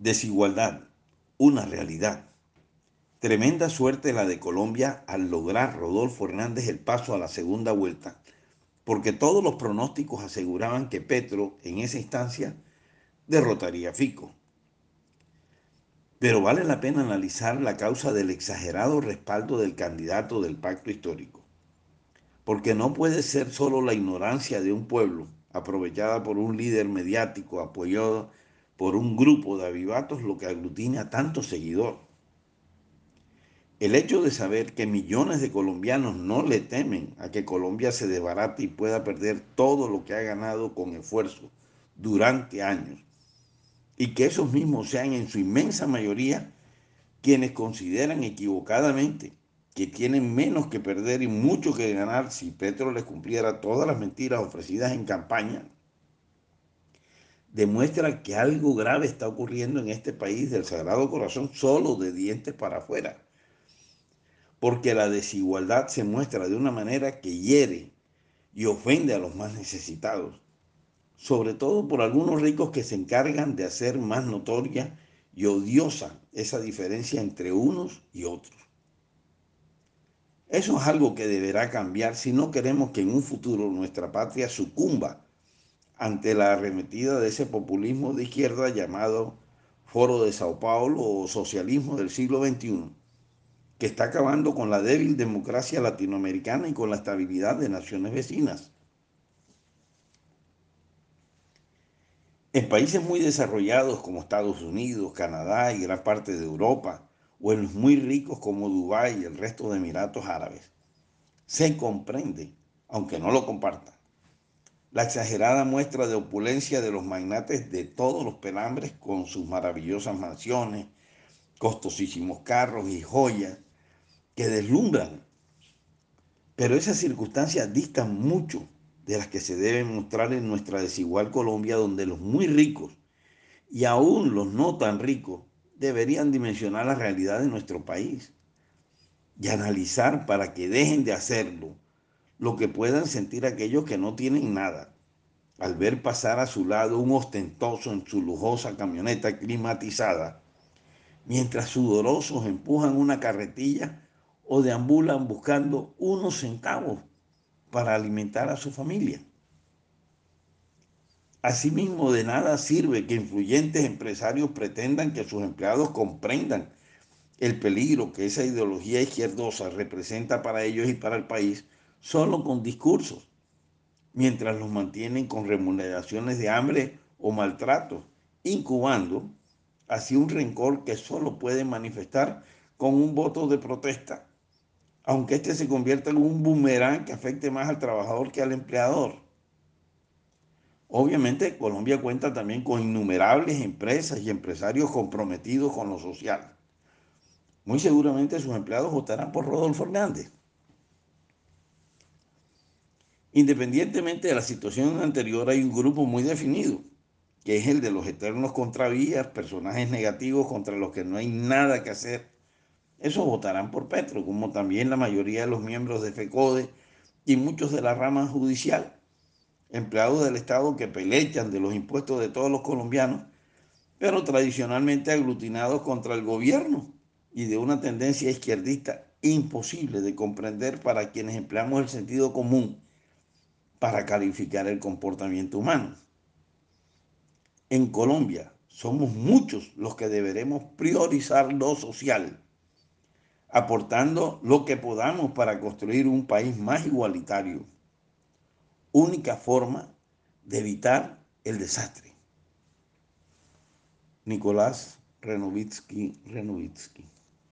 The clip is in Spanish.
Desigualdad, una realidad. Tremenda suerte la de Colombia al lograr Rodolfo Hernández el paso a la segunda vuelta, porque todos los pronósticos aseguraban que Petro en esa instancia derrotaría a Fico. Pero vale la pena analizar la causa del exagerado respaldo del candidato del pacto histórico, porque no puede ser solo la ignorancia de un pueblo aprovechada por un líder mediático apoyado por un grupo de avivatos lo que aglutina a tanto seguidor. El hecho de saber que millones de colombianos no le temen a que Colombia se desbarate y pueda perder todo lo que ha ganado con esfuerzo durante años, y que esos mismos sean en su inmensa mayoría quienes consideran equivocadamente que tienen menos que perder y mucho que ganar si Petro les cumpliera todas las mentiras ofrecidas en campaña, demuestra que algo grave está ocurriendo en este país del Sagrado Corazón solo de dientes para afuera. Porque la desigualdad se muestra de una manera que hiere y ofende a los más necesitados, sobre todo por algunos ricos que se encargan de hacer más notoria y odiosa esa diferencia entre unos y otros. Eso es algo que deberá cambiar si no queremos que en un futuro nuestra patria sucumba ante la arremetida de ese populismo de izquierda llamado Foro de Sao Paulo o socialismo del siglo XXI, que está acabando con la débil democracia latinoamericana y con la estabilidad de naciones vecinas. En países muy desarrollados como Estados Unidos, Canadá y gran parte de Europa, o en los muy ricos como Dubái y el resto de Emiratos Árabes, se comprende, aunque no lo compartan, la exagerada muestra de opulencia de los magnates de todos los pelambres con sus maravillosas mansiones, costosísimos carros y joyas que deslumbran. Pero esas circunstancias distan mucho de las que se deben mostrar en nuestra desigual Colombia, donde los muy ricos y aún los no tan ricos deberían dimensionar la realidad de nuestro país y analizar para que dejen de hacerlo lo que puedan sentir aquellos que no tienen nada al ver pasar a su lado un ostentoso en su lujosa camioneta climatizada, mientras sudorosos empujan una carretilla o deambulan buscando unos centavos para alimentar a su familia. Asimismo, de nada sirve que influyentes empresarios pretendan que sus empleados comprendan el peligro que esa ideología izquierdosa representa para ellos y para el país solo con discursos, mientras los mantienen con remuneraciones de hambre o maltrato, incubando así un rencor que solo pueden manifestar con un voto de protesta, aunque éste se convierta en un boomerang que afecte más al trabajador que al empleador. Obviamente Colombia cuenta también con innumerables empresas y empresarios comprometidos con lo social. Muy seguramente sus empleados votarán por Rodolfo Hernández. Independientemente de la situación anterior, hay un grupo muy definido, que es el de los eternos contravías, personajes negativos contra los que no hay nada que hacer. Esos votarán por Petro, como también la mayoría de los miembros de FECODE y muchos de la rama judicial, empleados del Estado que pelechan de los impuestos de todos los colombianos, pero tradicionalmente aglutinados contra el gobierno y de una tendencia izquierdista imposible de comprender para quienes empleamos el sentido común para calificar el comportamiento humano. En Colombia somos muchos los que deberemos priorizar lo social, aportando lo que podamos para construir un país más igualitario. Única forma de evitar el desastre. Nicolás Renovitsky Renovitsky